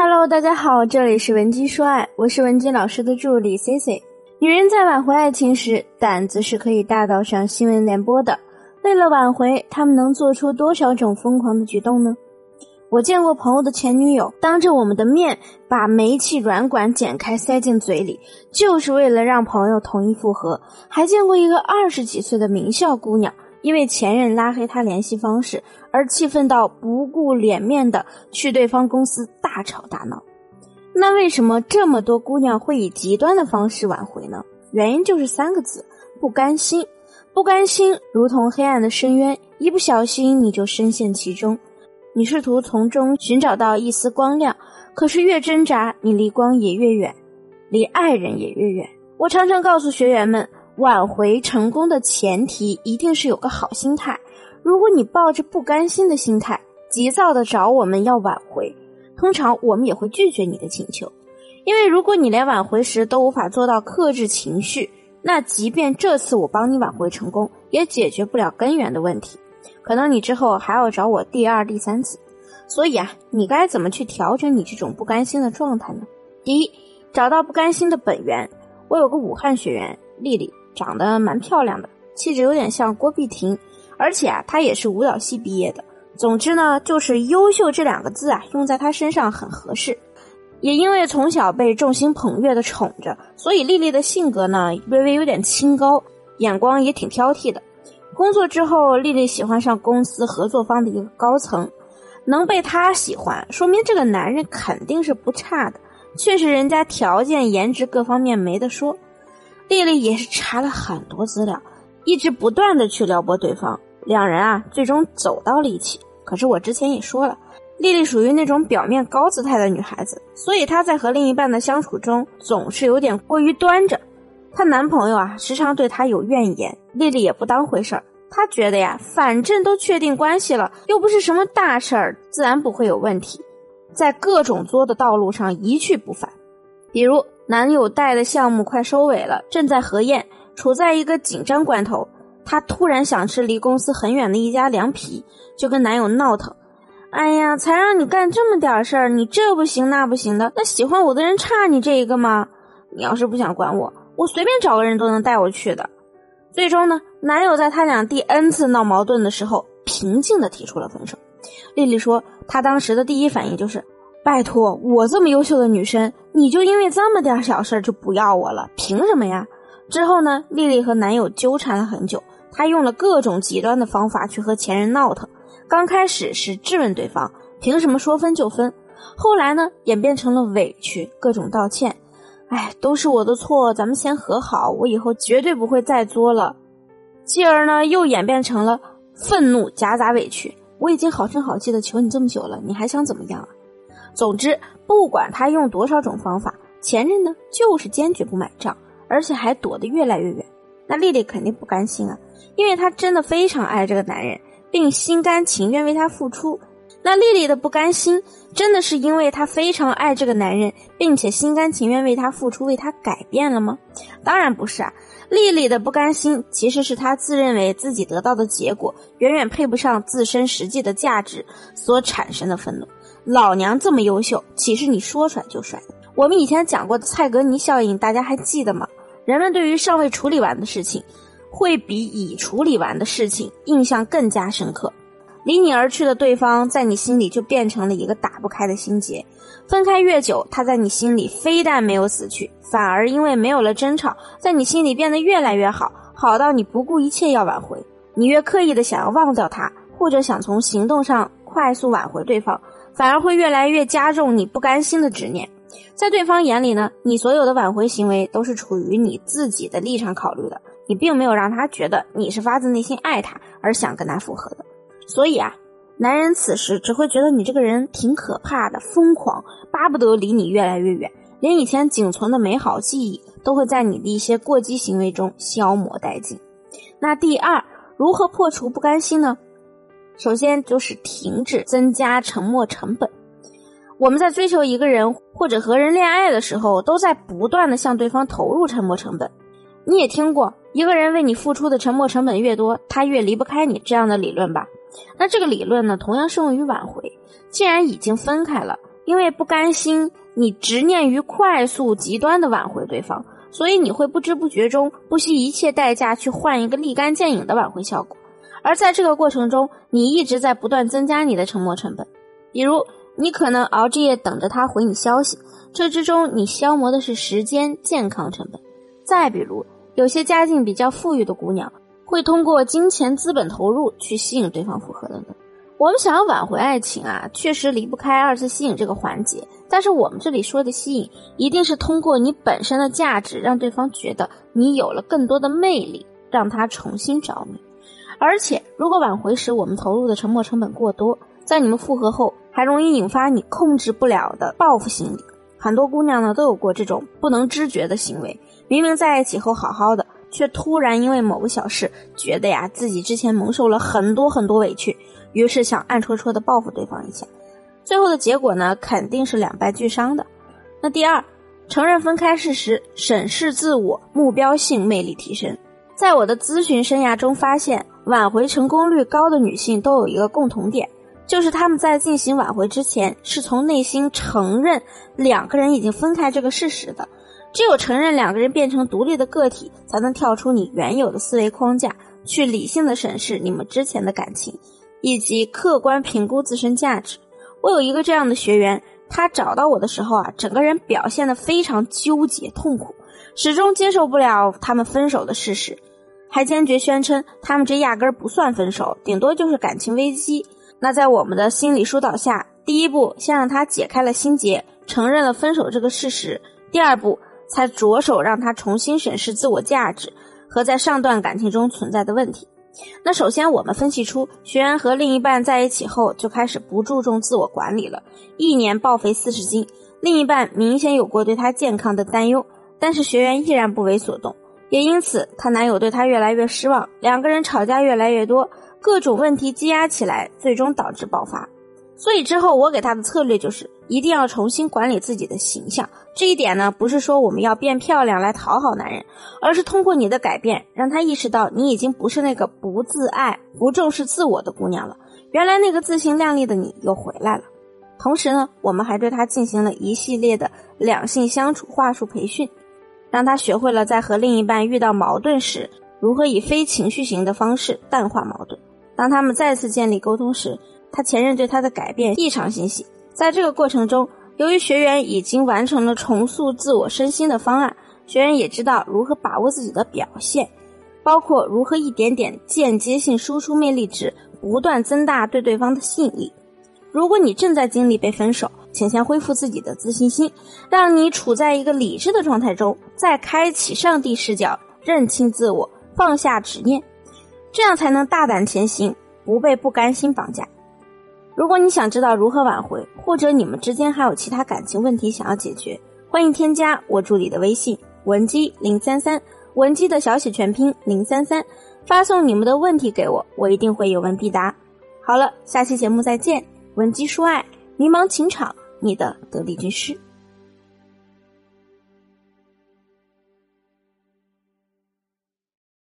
Hello，大家好，这里是文姬说爱，我是文姬老师的助理 C C。女人在挽回爱情时，胆子是可以大到上新闻联播的。为了挽回，他们能做出多少种疯狂的举动呢？我见过朋友的前女友当着我们的面把煤气软管剪开塞进嘴里，就是为了让朋友同意复合。还见过一个二十几岁的名校姑娘，因为前任拉黑他联系方式而气愤到不顾脸面的去对方公司大吵大闹。那为什么这么多姑娘会以极端的方式挽回呢？原因就是三个字：不甘心。不甘心如同黑暗的深渊，一不小心你就深陷其中。你试图从中寻找到一丝光亮，可是越挣扎，你离光也越远，离爱人也越远。我常常告诉学员们，挽回成功的前提一定是有个好心态。如果你抱着不甘心的心态，急躁的找我们要挽回，通常我们也会拒绝你的请求，因为如果你连挽回时都无法做到克制情绪，那即便这次我帮你挽回成功，也解决不了根源的问题。可能你之后还要找我第二、第三次，所以啊，你该怎么去调整你这种不甘心的状态呢？第一，找到不甘心的本源。我有个武汉学员丽丽，长得蛮漂亮的，气质有点像郭碧婷，而且啊，她也是舞蹈系毕业的。总之呢，就是优秀这两个字啊，用在她身上很合适。也因为从小被众星捧月的宠着，所以丽丽的性格呢，微微有点清高，眼光也挺挑剔的。工作之后，丽丽喜欢上公司合作方的一个高层，能被他喜欢，说明这个男人肯定是不差的。确实，人家条件、颜值各方面没得说。丽丽也是查了很多资料，一直不断的去撩拨对方，两人啊，最终走到了一起。可是我之前也说了，丽丽属于那种表面高姿态的女孩子，所以她在和另一半的相处中总是有点过于端着。她男朋友啊，时常对她有怨言，丽丽也不当回事儿。她觉得呀，反正都确定关系了，又不是什么大事儿，自然不会有问题。在各种作的道路上一去不返。比如，男友带的项目快收尾了，正在核验，处在一个紧张关头，她突然想吃离公司很远的一家凉皮，就跟男友闹腾：“哎呀，才让你干这么点事儿，你这不行那不行的，那喜欢我的人差你这一个吗？你要是不想管我。”我随便找个人都能带我去的。最终呢，男友在他俩第 N 次闹矛盾的时候，平静的提出了分手。丽丽说，她当时的第一反应就是：拜托，我这么优秀的女生，你就因为这么点小事就不要我了？凭什么呀？之后呢，丽丽和男友纠缠了很久，她用了各种极端的方法去和前任闹腾。刚开始是质问对方凭什么说分就分，后来呢，演变成了委屈，各种道歉。哎，都是我的错，咱们先和好，我以后绝对不会再作了。继而呢，又演变成了愤怒夹杂委屈。我已经好声好气的求你这么久了，你还想怎么样啊？总之，不管他用多少种方法，前任呢就是坚决不买账，而且还躲得越来越远。那丽丽肯定不甘心啊，因为她真的非常爱这个男人，并心甘情愿为他付出。那丽丽的不甘心，真的是因为她非常爱这个男人，并且心甘情愿为他付出，为他改变了吗？当然不是啊！丽丽的不甘心，其实是她自认为自己得到的结果远远配不上自身实际的价值所产生的愤怒。老娘这么优秀，岂是你说甩就甩？我们以前讲过的蔡格尼效应，大家还记得吗？人们对于尚未处理完的事情，会比已处理完的事情印象更加深刻。离你而去的对方，在你心里就变成了一个打不开的心结。分开越久，他在你心里非但没有死去，反而因为没有了争吵，在你心里变得越来越好，好到你不顾一切要挽回。你越刻意的想要忘掉他，或者想从行动上快速挽回对方，反而会越来越加重你不甘心的执念。在对方眼里呢，你所有的挽回行为都是处于你自己的立场考虑的，你并没有让他觉得你是发自内心爱他而想跟他复合的。所以啊，男人此时只会觉得你这个人挺可怕的，疯狂，巴不得离你越来越远，连以前仅存的美好记忆都会在你的一些过激行为中消磨殆尽。那第二，如何破除不甘心呢？首先就是停止增加沉默成本。我们在追求一个人或者和人恋爱的时候，都在不断的向对方投入沉默成本。你也听过一个人为你付出的沉默成本越多，他越离不开你这样的理论吧？那这个理论呢，同样适用于挽回。既然已经分开了，因为不甘心，你执念于快速极端的挽回对方，所以你会不知不觉中不惜一切代价去换一个立竿见影的挽回效果。而在这个过程中，你一直在不断增加你的沉没成本，比如你可能熬着夜等着他回你消息，这之中你消磨的是时间、健康成本。再比如，有些家境比较富裕的姑娘，会通过金钱资本投入去吸引对方复合等等。我们想要挽回爱情啊，确实离不开二次吸引这个环节。但是我们这里说的吸引，一定是通过你本身的价值，让对方觉得你有了更多的魅力，让他重新着迷。而且，如果挽回时我们投入的沉没成本过多，在你们复合后，还容易引发你控制不了的报复心理。很多姑娘呢都有过这种不能知觉的行为，明明在一起后好好的，却突然因为某个小事，觉得呀自己之前蒙受了很多很多委屈。于是想暗戳戳的报复对方一下，最后的结果呢，肯定是两败俱伤的。那第二，承认分开事实，审视自我，目标性魅力提升。在我的咨询生涯中发现，挽回成功率高的女性都有一个共同点，就是她们在进行挽回之前，是从内心承认两个人已经分开这个事实的。只有承认两个人变成独立的个体，才能跳出你原有的思维框架，去理性的审视你们之前的感情。以及客观评估自身价值。我有一个这样的学员，他找到我的时候啊，整个人表现的非常纠结痛苦，始终接受不了他们分手的事实，还坚决宣称他们这压根儿不算分手，顶多就是感情危机。那在我们的心理疏导下，第一步先让他解开了心结，承认了分手这个事实；第二步才着手让他重新审视自我价值和在上段感情中存在的问题。那首先，我们分析出学员和另一半在一起后就开始不注重自我管理了，一年暴肥四十斤，另一半明显有过对他健康的担忧，但是学员依然不为所动，也因此她男友对她越来越失望，两个人吵架越来越多，各种问题积压起来，最终导致爆发。所以之后我给她的策略就是一定要重新管理自己的形象。这一点呢，不是说我们要变漂亮来讨好男人，而是通过你的改变，让他意识到你已经不是那个不自爱、不重视自我的姑娘了。原来那个自信靓丽的你又回来了。同时呢，我们还对他进行了一系列的两性相处话术培训，让他学会了在和另一半遇到矛盾时，如何以非情绪型的方式淡化矛盾。当他们再次建立沟通时，他前任对他的改变异常欣喜。在这个过程中，由于学员已经完成了重塑自我身心的方案，学员也知道如何把握自己的表现，包括如何一点点间接性输出魅力值，不断增大对对方的吸引力。如果你正在经历被分手，请先恢复自己的自信心，让你处在一个理智的状态中，再开启上帝视角，认清自我，放下执念，这样才能大胆前行，不被不甘心绑架。如果你想知道如何挽回，或者你们之间还有其他感情问题想要解决，欢迎添加我助理的微信文姬零三三，文姬的小写全拼零三三，发送你们的问题给我，我一定会有问必答。好了，下期节目再见，文姬说爱，迷茫情场，你的得力军师。